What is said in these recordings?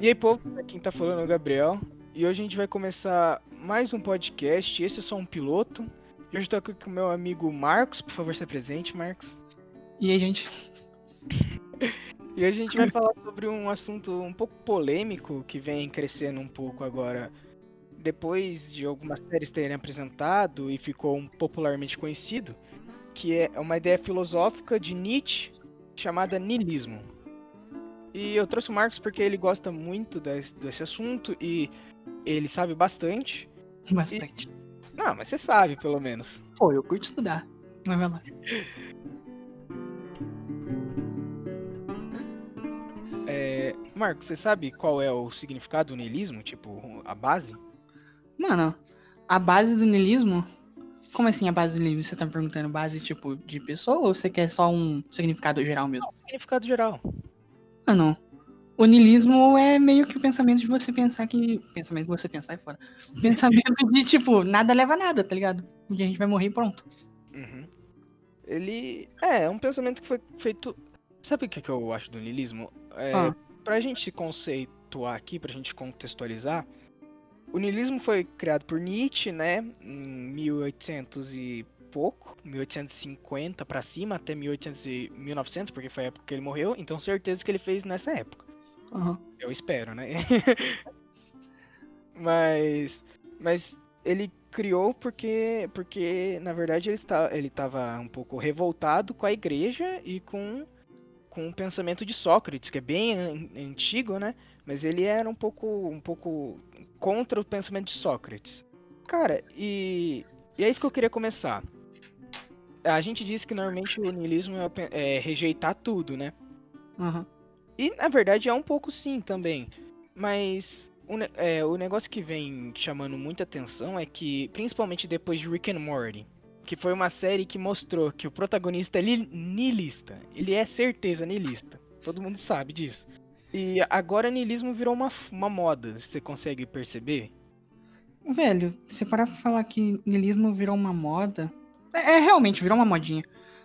E aí, povo, quem tá falando é o Gabriel. E hoje a gente vai começar mais um podcast. Esse é só um piloto. E hoje eu tô aqui com o meu amigo Marcos. Por favor, se apresente, Marcos. E aí, gente? E hoje a gente vai falar sobre um assunto um pouco polêmico que vem crescendo um pouco agora. Depois de algumas séries terem apresentado e ficou popularmente conhecido, que é uma ideia filosófica de Nietzsche chamada niilismo. E eu trouxe o Marcos porque ele gosta muito desse, desse assunto e ele sabe bastante. Bastante. Não, mas você sabe, pelo menos. Pô, eu curto estudar. Mas vai lá. É, Marcos, você sabe qual é o significado do niilismo? Tipo, a base? Mano, a base do niilismo. Como assim a base do niilismo? Você tá me perguntando base tipo de pessoa ou você quer só um significado geral mesmo? Significado geral. Mano, o niilismo é meio que o pensamento de você pensar que. Pensamento de você pensar é fora. O pensamento de, tipo, nada leva a nada, tá ligado? Um dia a gente vai morrer e pronto. Uhum. Ele. É, é um pensamento que foi feito. Sabe o que, que eu acho do niilismo? É, Ah. Pra gente conceituar aqui, pra gente contextualizar, o niilismo foi criado por Nietzsche, né? Em 1800 e pouco, 1850 pra cima, até 1800 e 1900, porque foi a época que ele morreu, então certeza que ele fez nessa época. Aham. Eu espero, né? mas, mas ele criou porque, porque na verdade ele está, ele estava um pouco revoltado com a igreja e com, com o pensamento de Sócrates, que é bem an- antigo, né? Mas ele era um pouco, um pouco contra o pensamento de Sócrates. Cara, e, e é isso que eu queria começar. A gente disse que normalmente o niilismo é, é rejeitar tudo, né? Aham. E na verdade é um pouco sim também. Mas o, é, o negócio que vem chamando muita atenção é que, principalmente depois de Rick and Morty, que foi uma série que mostrou que o protagonista é li- niilista. Ele é certeza niilista. Todo mundo sabe disso. E agora niilismo virou uma, uma moda. Você consegue perceber? Velho, se parar pra falar que niilismo virou uma moda. É, é, realmente, virou uma modinha.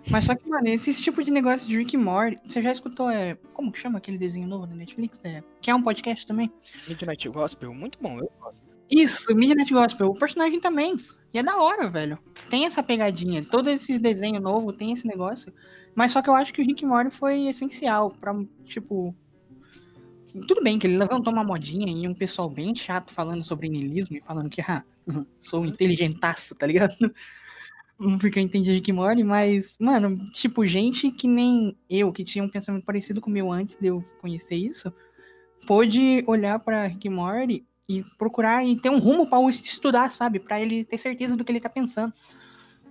Mas só que, mano, esse tipo de negócio de Rick and Morty, você já escutou, é. Como que chama aquele desenho novo da Netflix? É, que é um podcast também? Midnight Gospel, muito bom, eu gosto. Isso, Midnight Gospel. O personagem também. E é da hora, velho. Tem essa pegadinha. Todos esses desenhos novos tem esse negócio. Mas só que eu acho que o Rick and Morty foi essencial pra, tipo... Tudo bem que ele levantou uma modinha e um pessoal bem chato falando sobre niilismo e falando que, ah, sou um inteligentaço, tá ligado? Porque eu entendi Rick Morty, mas, mano, tipo, gente que nem eu, que tinha um pensamento parecido com o meu antes de eu conhecer isso, pôde olhar pra Rick Morty e procurar e ter um rumo pra estudar, sabe? Pra ele ter certeza do que ele tá pensando.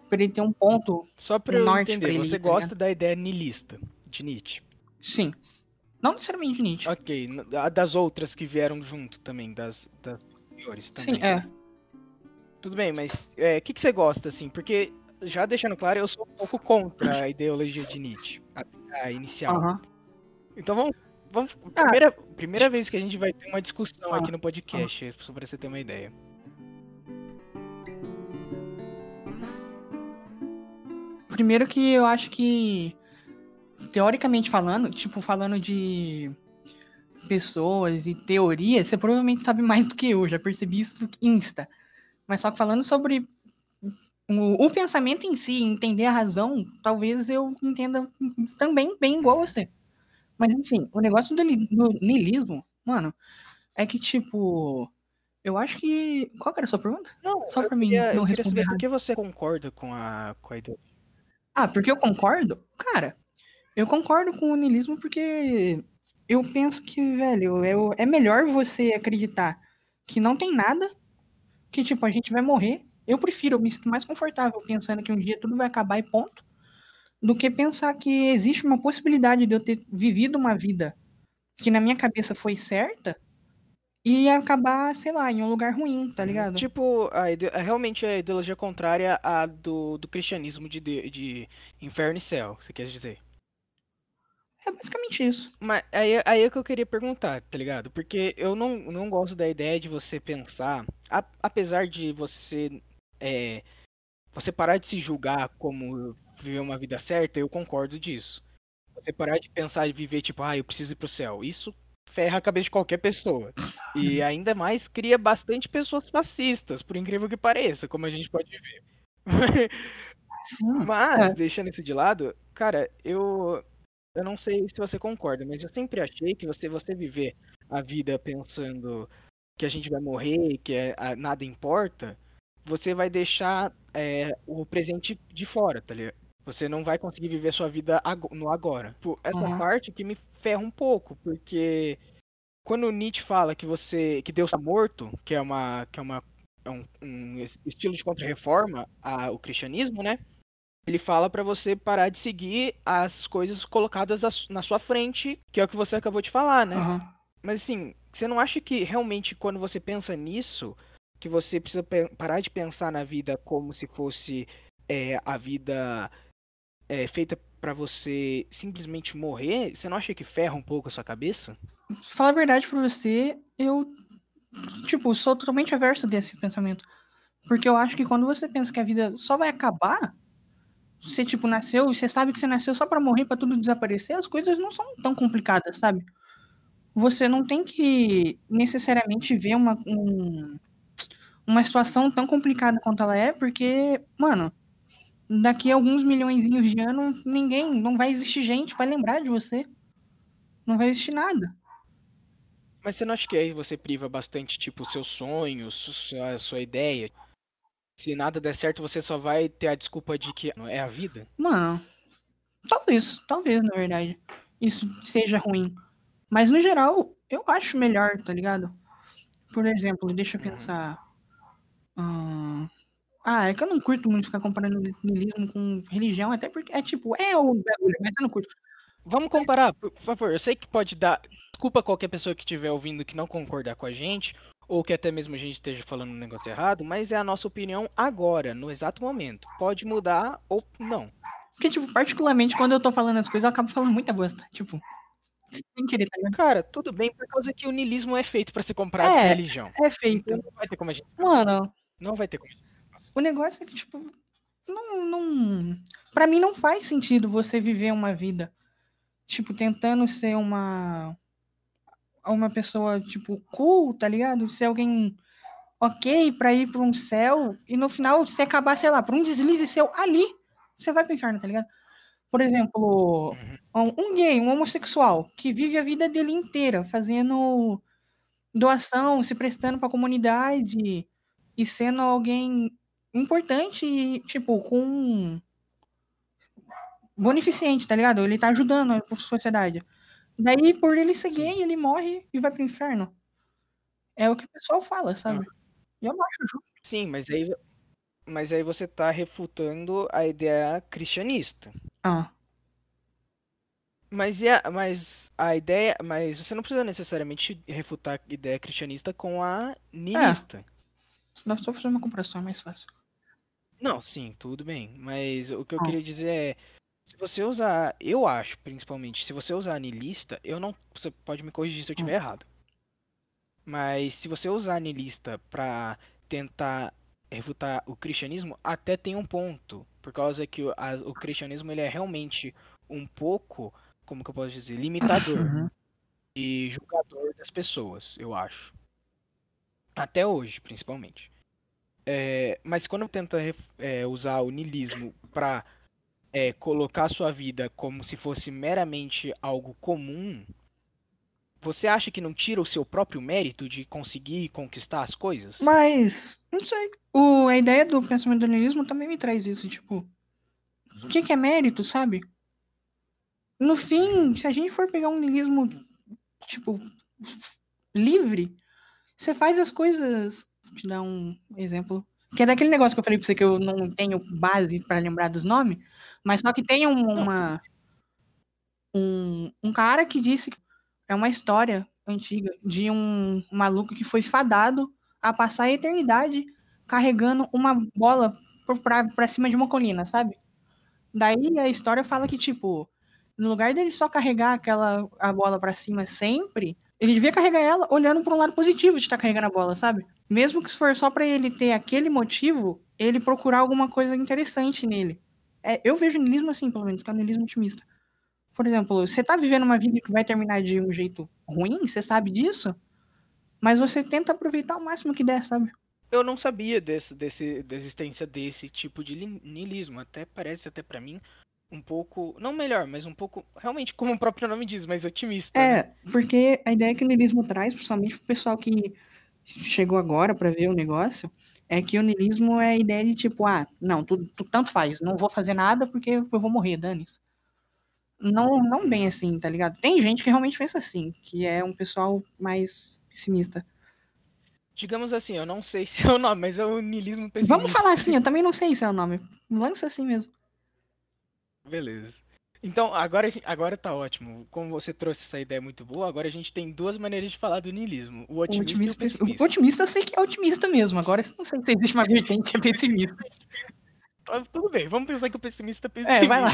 Pra ele ter um ponto. Só pra eu Norte entender, pra ele, você tá gosta da ideia niilista de Nietzsche? Sim. Não necessariamente Nietzsche. Ok, das outras que vieram junto também, das, das posteriores também. Sim, é. Tudo bem, mas o que, que você gosta, assim? Porque, já deixando claro, eu sou um pouco contra a ideologia de Nietzsche, a, a inicial. Aham. Então vamos. vamos Ah. primeira, primeira vez que a gente vai ter uma discussão Ah. aqui no podcast, só pra você ter uma ideia. Primeiro que eu acho que, teoricamente falando, tipo, falando de pessoas e teorias, você provavelmente sabe mais do que eu, já percebi isso no Insta. Mas só que falando sobre o, o pensamento em si, entender a razão, talvez eu entenda também bem igual você. Mas enfim, o negócio do, do niilismo, mano, é que tipo. Eu acho que. Qual era a sua pergunta? Não, Só pra mim queria, não eu responder saber por que você concorda com a, com a ideologia. Ah, porque eu concordo? Cara, eu concordo com o niilismo porque eu penso que, velho, eu, é melhor você acreditar que não tem nada, que, tipo, a gente vai morrer. Eu prefiro, eu me sinto mais confortável pensando que um dia tudo vai acabar e ponto, do que pensar que existe uma possibilidade de eu ter vivido uma vida que na minha cabeça foi certa e acabar, sei lá, em um lugar ruim, tá ligado? Tipo, a ide- é realmente a ideologia contrária à do, do cristianismo de, de, de inferno e céu, você quer dizer? É basicamente isso. Mas aí, aí é que eu queria perguntar, tá ligado? Porque eu não, não gosto da ideia de você pensar, a- apesar de você é, você parar de se julgar como viver uma vida certa, eu concordo disso. Você parar de pensar e viver tipo, ah, eu preciso ir pro céu. Isso ferra a cabeça de qualquer pessoa. E ainda mais cria bastante pessoas fascistas, por incrível que pareça, como a gente pode ver. Sim. Mas, É. deixando isso de lado, cara, eu eu não sei se você concorda, mas eu sempre achei que você você viver a vida pensando que a gente vai morrer, que é, a- nada importa, você vai deixar é, o presente de fora, tá ligado? Você não vai conseguir viver sua vida no agora. Essa Uhum. parte que me ferra um pouco, porque quando o Nietzsche fala que você que Deus está morto, que é uma que é uma é um, um es- estilo de contra-reforma ao cristianismo, né? Ele fala pra você parar de seguir as coisas colocadas na sua frente, que é o que você acabou de falar, né? Aham. Mas assim, você não acha que realmente quando você pensa nisso, que você precisa parar de pensar na vida como se fosse é, a vida é, feita pra você simplesmente morrer? Você não acha que ferra um pouco a sua cabeça? Falar a verdade pra você, eu, tipo, sou totalmente averso desse pensamento. Porque eu acho que quando você pensa que a vida só vai acabar, você, tipo, nasceu e você sabe que você nasceu só pra morrer, pra tudo desaparecer, as coisas não são tão complicadas, sabe? Você não tem que necessariamente ver uma, um- uma situação tão complicada quanto ela é, porque, mano, daqui a alguns milhões de anos, ninguém, não vai existir gente pra lembrar de você. Não vai existir nada. Mas você não acha que aí você priva bastante, tipo, seus sonhos, sua, sua ideia? Se nada der certo, você só vai ter a desculpa de que é a vida? Mano, talvez, talvez, na verdade, isso seja ruim. Mas no geral, eu acho melhor, tá ligado? Por exemplo, deixa eu Uhum. pensar. ahn, Ah, é que eu não curto muito ficar comparando niilismo com religião, até porque é tipo, é o bagulho, mas eu não curto. Vamos comparar, por favor. Eu sei que pode dar. Desculpa qualquer pessoa que estiver ouvindo que não concordar com a gente, ou que até mesmo a gente esteja falando um negócio errado, mas é a nossa opinião agora, no exato momento. Pode mudar ou não. Porque, tipo, particularmente, quando eu tô falando as coisas, eu acabo falando muita bosta. Tipo, sem querer, tá ligado? Cara, tudo bem, por causa que o niilismo é feito pra ser comprado com É, religião. É feito. Então não vai ter como a gente. Mano, Não vai ter como o negócio é que, tipo, não, não. Pra mim não faz sentido você viver uma vida, tipo, tentando ser uma. Uma pessoa, tipo, cool, tá ligado? Ser alguém ok pra ir pra um céu e no final você acabar, sei lá, por um deslize seu ali, você vai pro inferno, tá ligado? Por exemplo, um, um gay, um homossexual, que vive a vida dele inteira fazendo doação, se prestando pra comunidade e sendo alguém importante, e, tipo, com beneficente, tá ligado? Ele tá ajudando a sociedade. Daí, por ele ser gay, ele morre e vai pro inferno. É o que o pessoal fala, sabe? E eu não acho justo. Sim, mas aí. Mas aí você tá refutando a ideia cristianista. Ah, Mas, a, mas a ideia. Mas você não precisa necessariamente refutar a ideia cristianista com a niilista. nós só fazer uma comparação é mais fácil. Não, sim, tudo bem. Mas o que eu Ah. queria dizer é. Se você usar. Eu acho, principalmente, se você usar a niilista, eu não. Você pode me corrigir se eu estiver errado. Mas se você usar a niilista pra tentar refutar o cristianismo, até tem um ponto. Por causa que o, a- o cristianismo ele é realmente um pouco, como que eu posso dizer, limitador Uhum. e julgador das pessoas, eu acho. Até hoje, principalmente. É, mas quando tenta é, usar o niilismo pra é, colocar sua vida como se fosse meramente algo comum, você acha que não tira o seu próprio mérito de conseguir conquistar as coisas? Mas, não sei. O, a ideia do pensamento do niilismo também me traz isso, tipo. o que, que é mérito, sabe? No fim, se a gente for pegar um niilismo, tipo, livre, você faz as coisas. Vou te dar um exemplo. Que é daquele negócio que eu falei pra você que eu não tenho base para lembrar dos nomes, mas só que tem um, uma. Um, um cara que disse que é uma história antiga de um maluco que foi fadado a passar a eternidade carregando uma bola pra, pra cima de uma colina, sabe? Daí a história fala que, tipo, no lugar dele só carregar aquela a bola para cima sempre, ele devia carregar ela olhando para um lado positivo de estar tá carregando a bola, sabe? Mesmo que for só para ele ter aquele motivo, ele procurar alguma coisa interessante nele. É, eu vejo o assim, pelo menos, que é um niilismo otimista. Por exemplo, você tá vivendo uma vida que vai terminar de um jeito ruim, você sabe disso, mas você tenta aproveitar o máximo que der, sabe? Eu não sabia desse, desse, da existência desse tipo de niilismo. Até parece até para mim um pouco, não melhor, mas um pouco, realmente, como o próprio nome diz, mais otimista. É, né? porque a ideia que o niilismo traz, principalmente pro pessoal que chegou agora para ver o negócio, é que o niilismo é a ideia de tipo, ah, não, tu, tu tanto faz, não vou fazer nada porque eu vou morrer, dane-se. Não, não bem assim, tá ligado? Tem gente que realmente pensa assim, que é um pessoal mais pessimista. Digamos assim, eu não sei se é o nome, mas é o niilismo pessimista. Vamos falar assim, eu também não sei se é o nome. Lança assim mesmo. Beleza. Então, agora, agora tá ótimo. Como você trouxe essa ideia muito boa, agora a gente tem duas maneiras de falar do niilismo. O otimista, o otimista e o pessimista. O otimista eu sei que é otimista mesmo. Agora não sei se existe uma vertente que é pessimista. Tá, tudo bem, vamos pensar que o pessimista é pessimista. É, vai lá.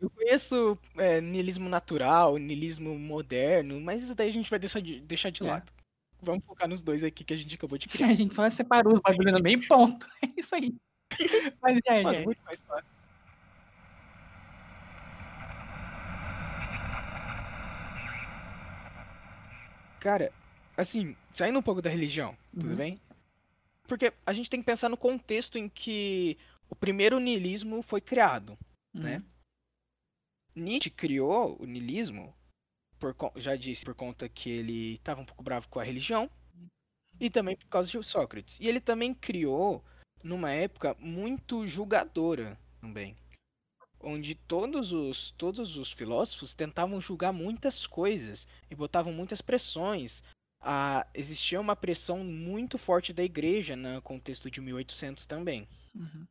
Eu conheço é, niilismo natural, niilismo moderno, mas isso daí a gente vai deixar de, deixar de é. lado. Vamos focar nos dois aqui que a gente acabou de criar. A gente só separou os bagulho no meio ponto. É isso aí. Mas já, Mano, já. muito mais fácil. Cara, assim, saindo um pouco da religião, tudo uhum. bem? Porque a gente tem que pensar no contexto em que o primeiro niilismo foi criado, uhum. né? Nietzsche criou o niilismo, por, já disse, por conta que ele estava um pouco bravo com a religião, e também por causa de Sócrates. E ele também criou numa época muito julgadora também onde todos os, todos os filósofos tentavam julgar muitas coisas e botavam muitas pressões. Ah, existia uma pressão muito forte da igreja no contexto de 1800 também. Uhum.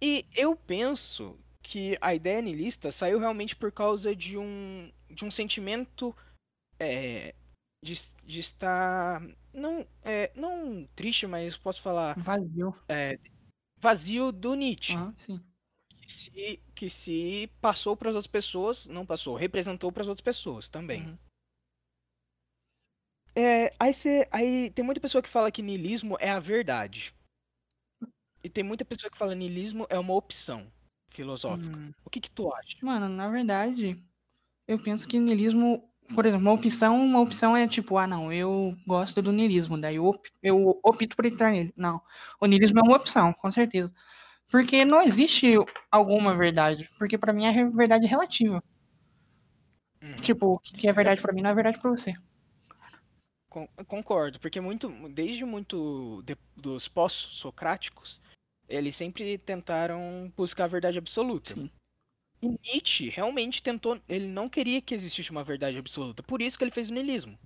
E eu penso que a ideia niilista saiu realmente por causa de um, de um sentimento é, de, de estar não é, não triste, mas posso falar vazio, é, vazio do Nietzsche. Ah, sim se, que se passou para as outras pessoas, não passou, representou para as outras pessoas também. Uhum. É, aí, cê, aí tem muita pessoa que fala que niilismo é a verdade. E tem muita pessoa que fala que niilismo é uma opção filosófica. Hum. O que que tu acha? Mano, na verdade, eu penso que niilismo, por exemplo, uma opção, uma opção é tipo, ah, não, eu gosto do niilismo, daí eu, eu opto por entrar nele. Não, o niilismo é uma opção, com certeza. Porque não existe alguma verdade. Porque para mim é verdade relativa. Uhum. Tipo, o que é verdade para mim não é verdade para você. Concordo, porque muito, desde muito de, dos pós-socráticos, eles sempre tentaram buscar a verdade absoluta. Sim. E Nietzsche realmente tentou, ele não queria que existisse uma verdade absoluta, por isso que ele fez o niilismo.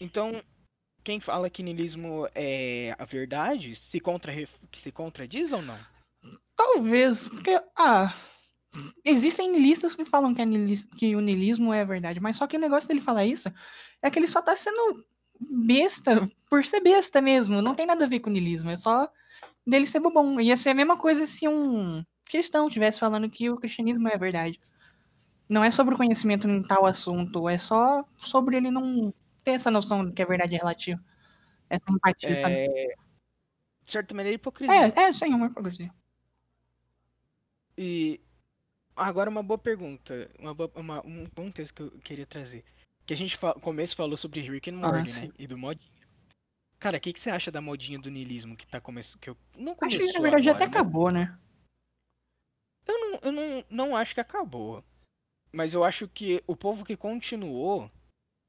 Então, quem fala que niilismo é a verdade se, contra, se contradiz ou não? Talvez, porque, ah, existem niilistas que falam que, que o niilismo é a verdade, mas só que o negócio dele falar isso é que ele só tá sendo besta por ser besta mesmo, não tem nada a ver com niilismo, é só dele ser bobão. Ia ser a mesma coisa se um cristão estivesse falando que o cristianismo é a verdade. Não é sobre o conhecimento em tal assunto, é só sobre ele não ter essa noção que a verdade é relativa. Essa empatia, é... sabe? De certa maneira, hipocrisia. É, é, sim, uma hipocrisia. E agora uma boa pergunta, uma, boa, uma um bom texto que eu queria trazer. Que a gente no começo falou sobre Rick and Morty, ah, né? E do modinha. Cara, o que, que você acha da modinha do niilismo que tá começando? Que eu não Acho que na verdade agora, até né? acabou, né? Eu não, eu não, não acho que acabou. Mas eu acho que o povo que continuou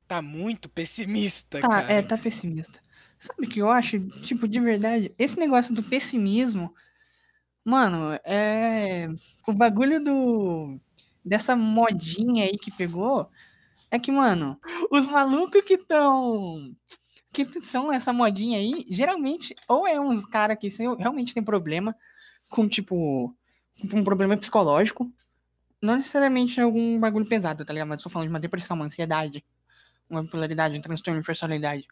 tá muito pessimista, tá, cara. É, tá pessimista. Sabe o que eu acho? Tipo, de verdade, esse negócio do pessimismo Mano, é. O bagulho do. Dessa modinha aí que pegou. É que, mano, os malucos que estão. Que são essa modinha aí, geralmente, ou é uns caras que realmente tem problema com, tipo. Um problema psicológico. Não necessariamente algum bagulho pesado, tá ligado? Mas eu tô falando de uma depressão, uma ansiedade, uma bipolaridade, um transtorno de personalidade.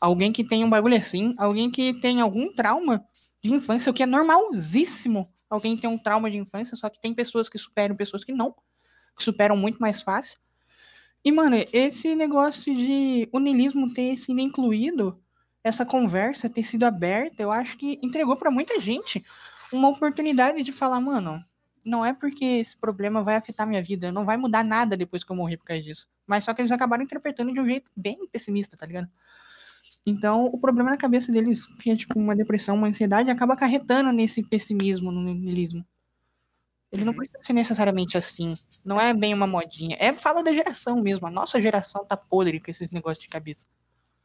Alguém que tem um bagulho assim, alguém que tem algum trauma de infância, o que é normalzíssimo. Alguém tem um trauma de infância, só que tem pessoas que superam, pessoas que não, que superam muito mais fácil. E, mano, esse negócio de o ter sido incluído, essa conversa ter sido aberta, eu acho que entregou pra muita gente uma oportunidade de falar, mano, não é porque esse problema vai afetar minha vida, não vai mudar nada depois que eu morrer por causa disso. Mas só que eles acabaram interpretando de um jeito bem pessimista, tá ligado? Então, o problema na cabeça deles, que é tipo uma depressão, uma ansiedade, acaba acarretando nesse pessimismo, no niilismo. Ele não precisa ser necessariamente assim. Não é bem uma modinha. É fala da geração mesmo. A nossa geração tá podre com esses negócios de cabeça.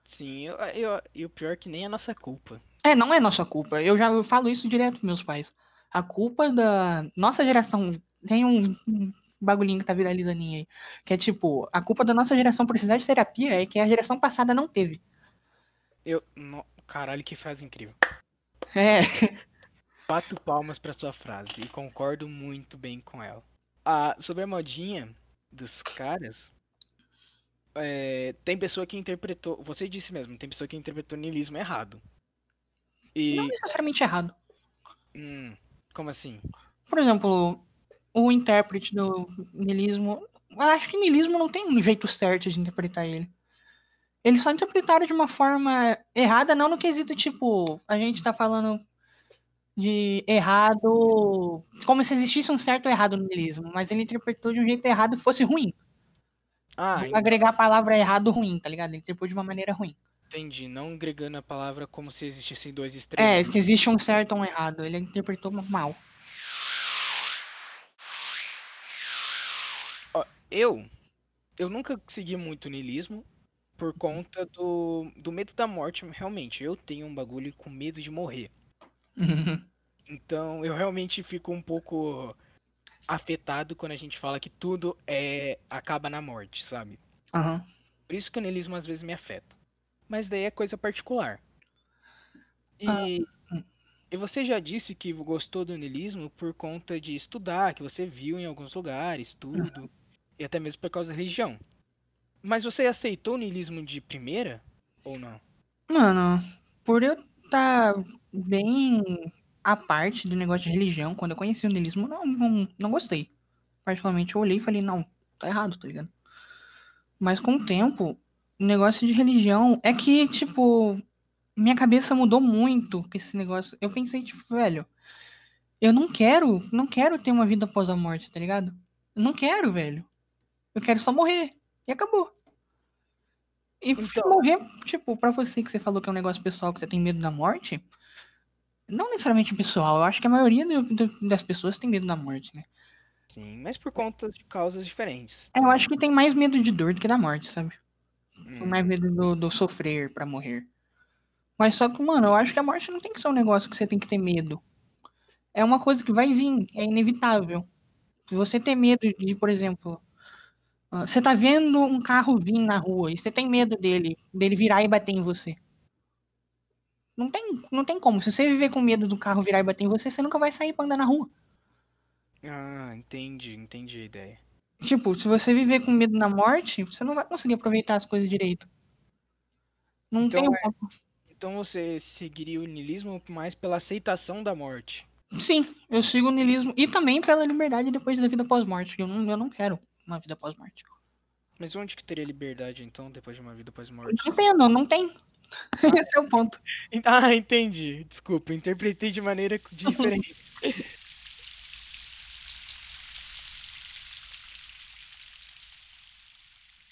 Sim, eu, eu- e o pior é que nem é nossa culpa. É, não é nossa culpa. Eu já eu falo isso direto pros meus pais. A culpa da nossa geração tem um, um bagulhinho que tá viralizando aí. Que é tipo, a culpa da nossa geração precisar de terapia é que a geração passada não teve. Eu. no- Caralho, que frase incrível. É. Bato palmas pra sua frase e concordo muito bem com ela. Ah, sobre a modinha dos caras, é, tem pessoa que interpretou. Você disse mesmo, tem pessoa que interpretou niilismo errado. E. Não necessariamente errado. hum, como assim? Por exemplo, o intérprete do niilismo. Eu acho que niilismo não tem um jeito certo de interpretar ele. Eles só interpretaram de uma forma errada, não no quesito, tipo, a gente tá falando de errado. Como se existisse um certo ou errado no niilismo, mas ele interpretou de um jeito errado que fosse ruim. Ah, Vou agregar a palavra errado ruim, tá ligado? Ele interpretou de uma maneira ruim. entendi. Não agregando a palavra como se existissem dois É, extremos. se existe um certo ou um errado. Ele interpretou mal. Eu, eu nunca segui muito o niilismo por conta do, do medo da morte, realmente. Eu tenho um bagulho com medo de morrer. Então eu realmente fico um pouco afetado quando a gente fala que tudo é acaba na morte, sabe? Aham. Por isso que o niilismo às vezes me afeta. Mas daí é coisa particular. E, Ah, e você já disse que gostou do niilismo por conta de estudar, que você viu em alguns lugares, tudo, e até mesmo por causa da religião. Mas você aceitou o niilismo de primeira ou não? Mano, por eu estar bem à parte do negócio de religião, quando eu conheci o niilismo, não, não, não gostei. Particularmente, eu olhei e falei, não, tá errado, tá ligado? Mas com o tempo, o negócio de religião é que, tipo, minha cabeça mudou muito com esse negócio. Eu pensei, tipo, velho, eu não quero, não quero ter uma vida após a morte, tá ligado? Eu não quero, velho. Eu quero só morrer. E acabou. E Então- morrer, tipo, pra você que você falou que é um negócio pessoal, que você tem medo da morte, não necessariamente pessoal, eu acho que a maioria do- do- das pessoas tem medo da morte, né? Sim, mas por conta de causas diferentes. É, Eu acho que tem mais medo de dor do que da morte, sabe? Tem Hum, mais medo do, do sofrer pra morrer. Mas só que, mano, eu acho que a morte não tem que ser um negócio que você tem que ter medo. É uma coisa que vai vir, é inevitável. Se você ter medo de, por exemplo, você tá vendo um carro vir na rua e você tem medo dele, dele virar e bater em você. Não tem, não tem como. Se você viver com medo do carro virar e bater em você, você nunca vai sair pra andar na rua. Ah, entendi, entendi a ideia. Tipo, se você viver com medo da morte, você não vai conseguir aproveitar as coisas direito. Não Então tem é- um Então você seguiria o niilismo mais pela aceitação da morte. Sim, eu sigo o niilismo e também pela liberdade depois da vida pós-morte. Eu não, eu não quero uma vida pós-morte. Mas onde que teria liberdade então depois de uma vida após morte? Não tem, não, não tem. Esse é o ponto. Ah, entendi. Desculpa, interpretei de maneira diferente.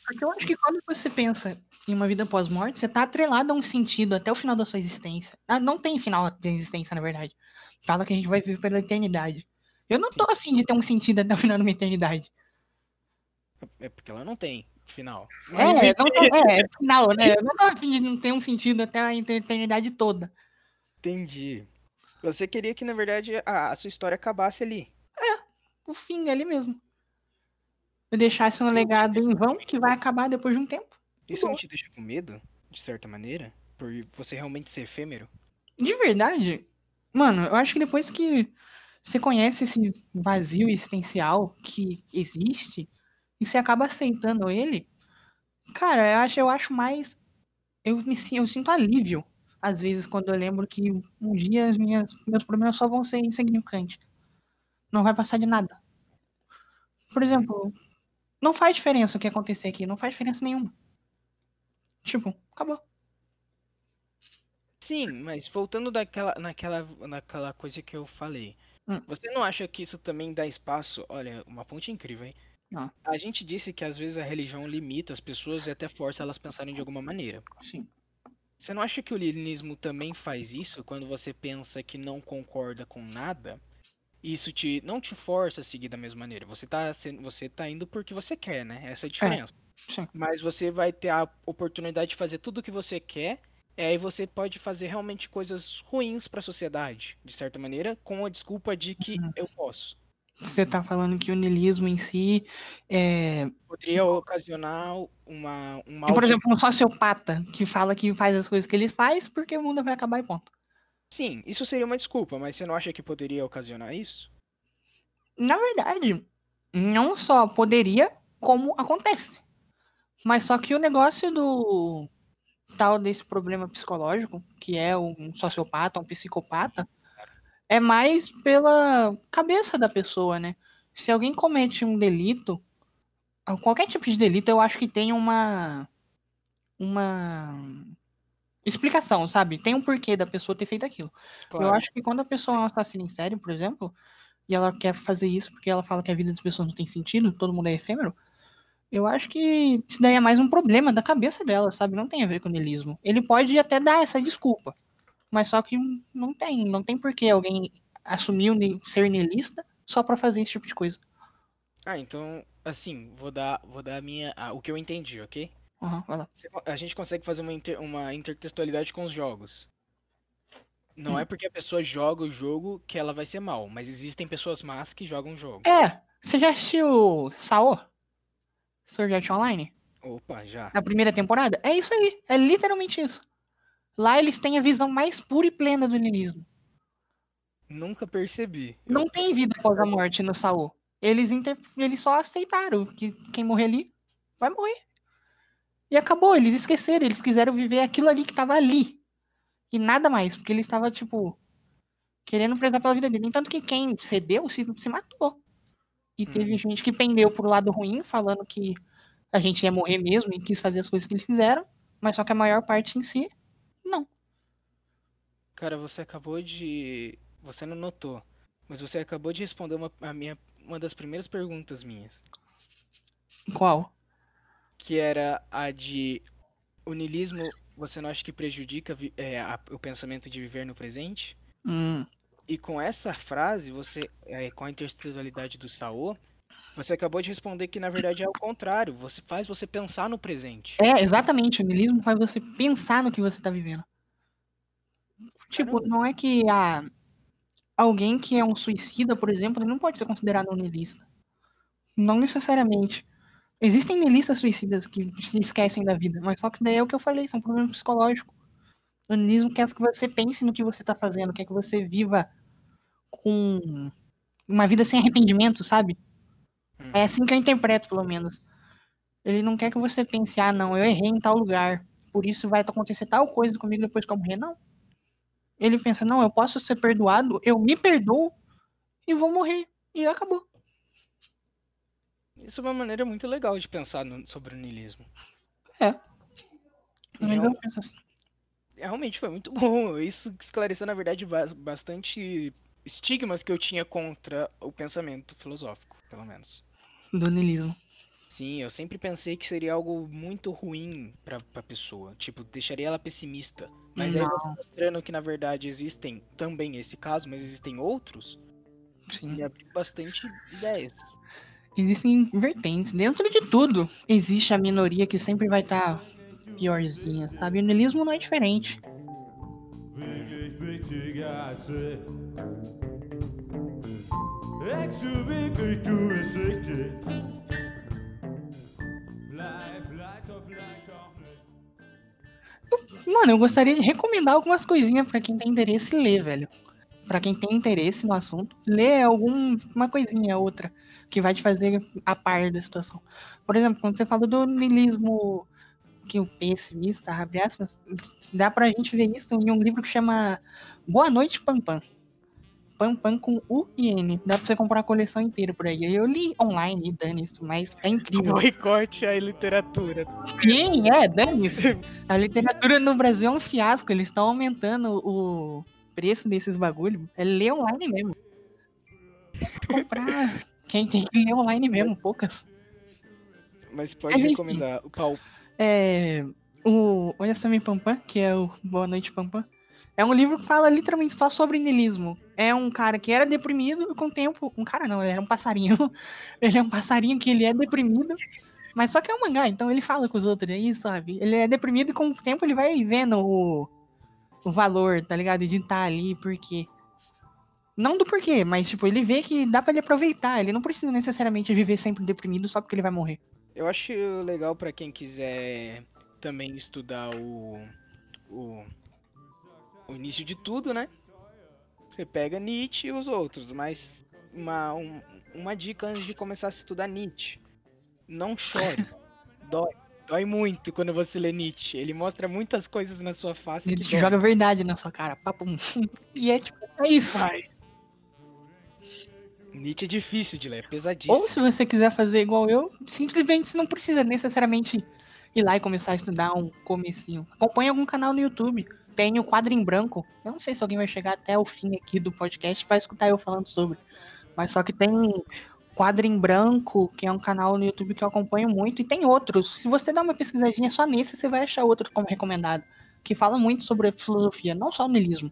Porque eu acho que quando você pensa em uma vida pós-morte, você tá atrelado a um sentido até o final da sua existência. Ah, não tem final da existência, na verdade. Fala que a gente vai viver pela eternidade. Eu não tô afim de ter um sentido até o final da minha eternidade. É porque ela não tem final. É, não tô, é, final, né? Eu não tô não ter um sentido até a eternidade toda. Entendi. Você queria que, na verdade, a, a sua história acabasse ali. O fim ali mesmo. Eu deixasse um legado em vão que vai acabar depois de um tempo. Isso não te deixa com medo, de certa maneira? Por você realmente ser efêmero? De verdade, mano, eu acho que depois que você conhece esse vazio existencial que existe e você acaba aceitando ele, cara, eu acho, eu acho mais. Eu, me, eu sinto alívio, às vezes, quando eu lembro que um dia as minhas, meus problemas só vão ser insignificantes. Não vai passar de nada. Por exemplo, não faz diferença o que acontecer aqui, não faz diferença nenhuma. Tipo, acabou. Sim, mas voltando daquela, naquela, naquela coisa que eu falei. Hum. Você não acha que isso também dá espaço? Olha, uma ponte incrível, hein? Não. A gente disse que às vezes a religião limita as pessoas e até força elas a pensarem de alguma maneira. Sim. Você não acha que o leninismo também faz isso quando você pensa que não concorda com nada? Isso te não te força a seguir da mesma maneira. Você tá, você tá indo porque você quer, né? Essa é a diferença. Sim. Mas você vai ter a oportunidade de fazer tudo o que você quer, e aí você pode fazer realmente coisas ruins para a sociedade, de certa maneira, com a desculpa de que eu posso. Você tá falando que o niilismo em si é. Poderia ocasionar uma um E, mal por exemplo, um sociopata que fala que faz as coisas que ele faz porque o mundo vai acabar e ponto. Sim, isso seria uma desculpa, mas você não acha que poderia ocasionar isso? Na verdade, não só poderia, como acontece. Mas só que o negócio do tal desse problema psicológico, que é um sociopata, um psicopata, é mais pela cabeça da pessoa, né? Se alguém comete um delito, qualquer tipo de delito, eu acho que tem uma uma explicação, sabe? Tem um porquê da pessoa ter feito aquilo. Eu acho que quando a pessoa é um assassino em série, por exemplo, e ela quer fazer isso porque ela fala que a vida das pessoas não tem sentido, todo mundo é efêmero, eu acho que isso daí é mais um problema da cabeça dela, sabe? Não tem a ver com o niilismo. Ele pode até dar essa desculpa, mas só que não tem, não tem por que alguém assumir ser niilista só pra fazer esse tipo de coisa. Ah, então, assim, vou dar, vou dar a minha, ah, o que eu entendi, ok? Aham, vai lá. A gente consegue fazer uma, inter- uma intertextualidade com os jogos. Não Hum. é porque a pessoa joga o jogo que ela vai ser mal, mas existem pessoas más que jogam o jogo. É, você já assistiu Sao? Sword Art Online? Opa, já. Na primeira temporada? É isso aí, é literalmente isso. Lá eles têm a visão mais pura e plena do niilismo. Nunca percebi. Eu- Não tem vida após a morte no Saul. Eles, inter... eles só aceitaram que quem morrer ali vai morrer. E acabou, eles esqueceram, eles quiseram viver aquilo ali que tava ali. E nada mais, porque ele estava, tipo, querendo prezar pela vida dele. Entanto que quem cedeu se, se matou. E teve Hum. gente que pendeu pro lado ruim, falando que a gente ia morrer mesmo e quis fazer as coisas que eles fizeram. Mas só que a maior parte em si. Cara, você acabou de. Você não notou, mas você acabou de responder uma, a minha, uma das primeiras perguntas minhas. Qual? Que era a de. O niilismo, você não acha que prejudica é, a- o pensamento de viver no presente? Hum, E com essa frase, você, é, com a intertextualidade do Saô, você acabou de responder que na verdade é o contrário. Você faz você pensar no presente. É, exatamente. O niilismo faz você pensar no que você tá vivendo. Tipo, não é que a, alguém que é um suicida, por exemplo, ele não pode ser considerado um niilista. Não necessariamente. Existem niilistas suicidas que se esquecem da vida, mas só que daí é o que eu falei, são problemas psicológicos. O niilismo quer que você pense no que você tá fazendo, quer que você viva com uma vida sem arrependimento, sabe? Hum. É assim que eu interpreto, pelo menos. Ele não quer que você pense, ah, não, eu errei em tal lugar, por isso vai acontecer tal coisa comigo depois que eu morrer. Não. Ele pensa, não, eu posso ser perdoado, eu me perdoo e vou morrer. E acabou. Isso é uma maneira muito legal de pensar no- sobre o niilismo. É. Mas Real- eu penso assim. Realmente foi muito bom. Isso esclareceu, na verdade, ba- bastante estigmas que eu tinha contra o pensamento filosófico, pelo menos. Do niilismo. Sim, eu sempre pensei que seria algo muito ruim pra, pra pessoa. Tipo, deixaria ela pessimista. Mas aí Não. você mostrando que, na verdade, existem também esse caso, mas existem outros, Sim. me abriu bastante ideias. Existem vertentes. Dentro de tudo, existe a minoria que sempre vai estar piorzinha, sabe? O niilismo não é diferente. Wirklich Mano, eu gostaria de recomendar algumas coisinhas pra quem tem interesse ler, velho. Pra quem tem interesse no assunto, ler alguma coisinha outra que vai te fazer a par da situação. Por exemplo, quando você fala do niilismo que o pessimista, abre aspas, dá pra gente ver isso em um livro que chama Boa Noite Pampam. Pampam com U e N. Dá pra você comprar a coleção inteira por aí. Eu li online e dane isso, mas é incrível. Boicote a literatura. Sim, é, dane-se. A literatura no Brasil é um fiasco. Eles estão aumentando o preço desses bagulho. É ler online mesmo. Comprar. Quem tem que ler online mesmo, poucas. Mas pode Mas enfim. recomendar o pau. É. O Olha Sami Pampam, que é o Boa Noite Pampam. É um livro que fala literalmente só sobre niilismo. É um cara que era deprimido e com o tempo. Um cara não, ele era um passarinho. Ele é um passarinho que ele é deprimido. Mas só que é um mangá, então ele fala com os outros aí, sabe? Ele é deprimido e com o tempo ele vai vendo o, o valor, tá ligado? De estar ali, porque. Não do porquê, mas tipo, ele vê que dá pra ele aproveitar. Ele não precisa necessariamente viver sempre deprimido só porque ele vai morrer. Eu acho legal pra quem quiser também estudar o, o o início de tudo, né? Você pega Nietzsche e os outros, mas uma, um- uma dica antes de começar a estudar Nietzsche. Não chore. Dói. Dói muito quando você lê Nietzsche. Ele mostra muitas coisas na sua face Ele te joga verdade na sua cara. Papum. E é tipo, é isso. Vai. Nietzsche é difícil de ler, é pesadíssimo. Ou se você quiser fazer igual eu, simplesmente você não precisa necessariamente ir lá e começar a estudar um comecinho. Acompanhe algum canal no YouTube. Tem o quadro em branco. Eu não sei se alguém vai chegar até o fim aqui do podcast para escutar eu falando sobre. Mas só que tem quadro em branco, que é um canal no YouTube que eu acompanho muito, e tem outros. Se você dar uma pesquisadinha só nesse, você vai achar outro como recomendado. Que fala muito sobre filosofia, não só o niilismo.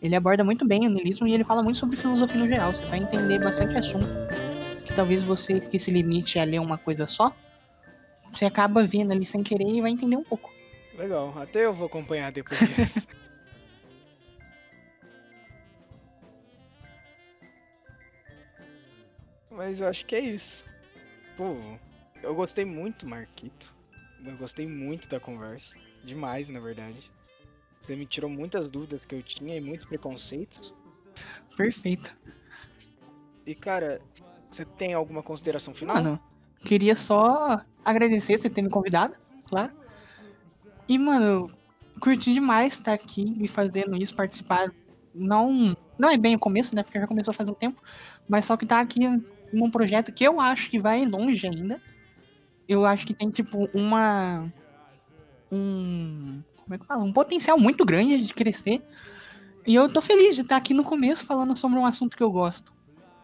Ele aborda muito bem o niilismo e ele fala muito sobre filosofia no geral. Você vai entender bastante assunto que talvez você que se limite a ler uma coisa só, você acaba vendo ali sem querer e vai entender um pouco. Legal, até eu vou acompanhar depois disso. Mas eu acho que é isso. Pô, eu gostei muito, Marquito. Eu gostei muito da conversa. Demais, na verdade. Você me tirou muitas dúvidas que eu tinha e muitos preconceitos. Perfeito. E, cara, você tem alguma consideração final? Mano, queria só agradecer você ter me convidado, claro. E, mano, curti demais estar aqui e fazendo isso, participar. Não, não é bem o começo, né? Porque já começou faz um tempo. Mas só que tá aqui num projeto que eu acho que vai longe ainda. Eu acho que tem, tipo, uma. Um. Como é que fala? Um potencial muito grande de crescer. E eu tô feliz de estar aqui no começo falando sobre um assunto que eu gosto.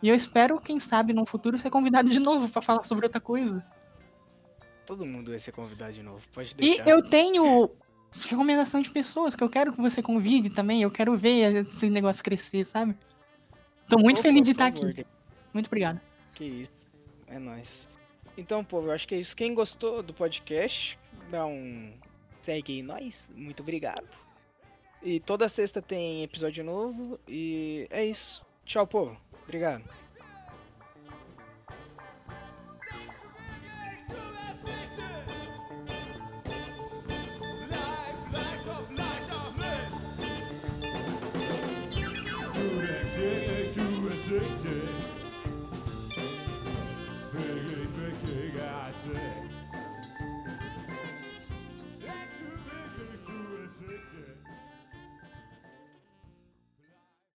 E eu espero, quem sabe, no futuro ser convidado de novo pra falar sobre outra coisa. Todo mundo vai ser convidado de novo, pode E deixar. eu tenho recomendação de pessoas que eu quero que você convide também. Eu quero ver esse negócio crescer, sabe? Tô muito feliz de estar favor, aqui. Muito obrigado. Que isso. É nóis. Então, povo, eu acho que é isso. Quem gostou do podcast, dá um. Segue aí nós. Muito obrigado. E toda sexta tem episódio novo. E é isso. Tchau, povo. Obrigado.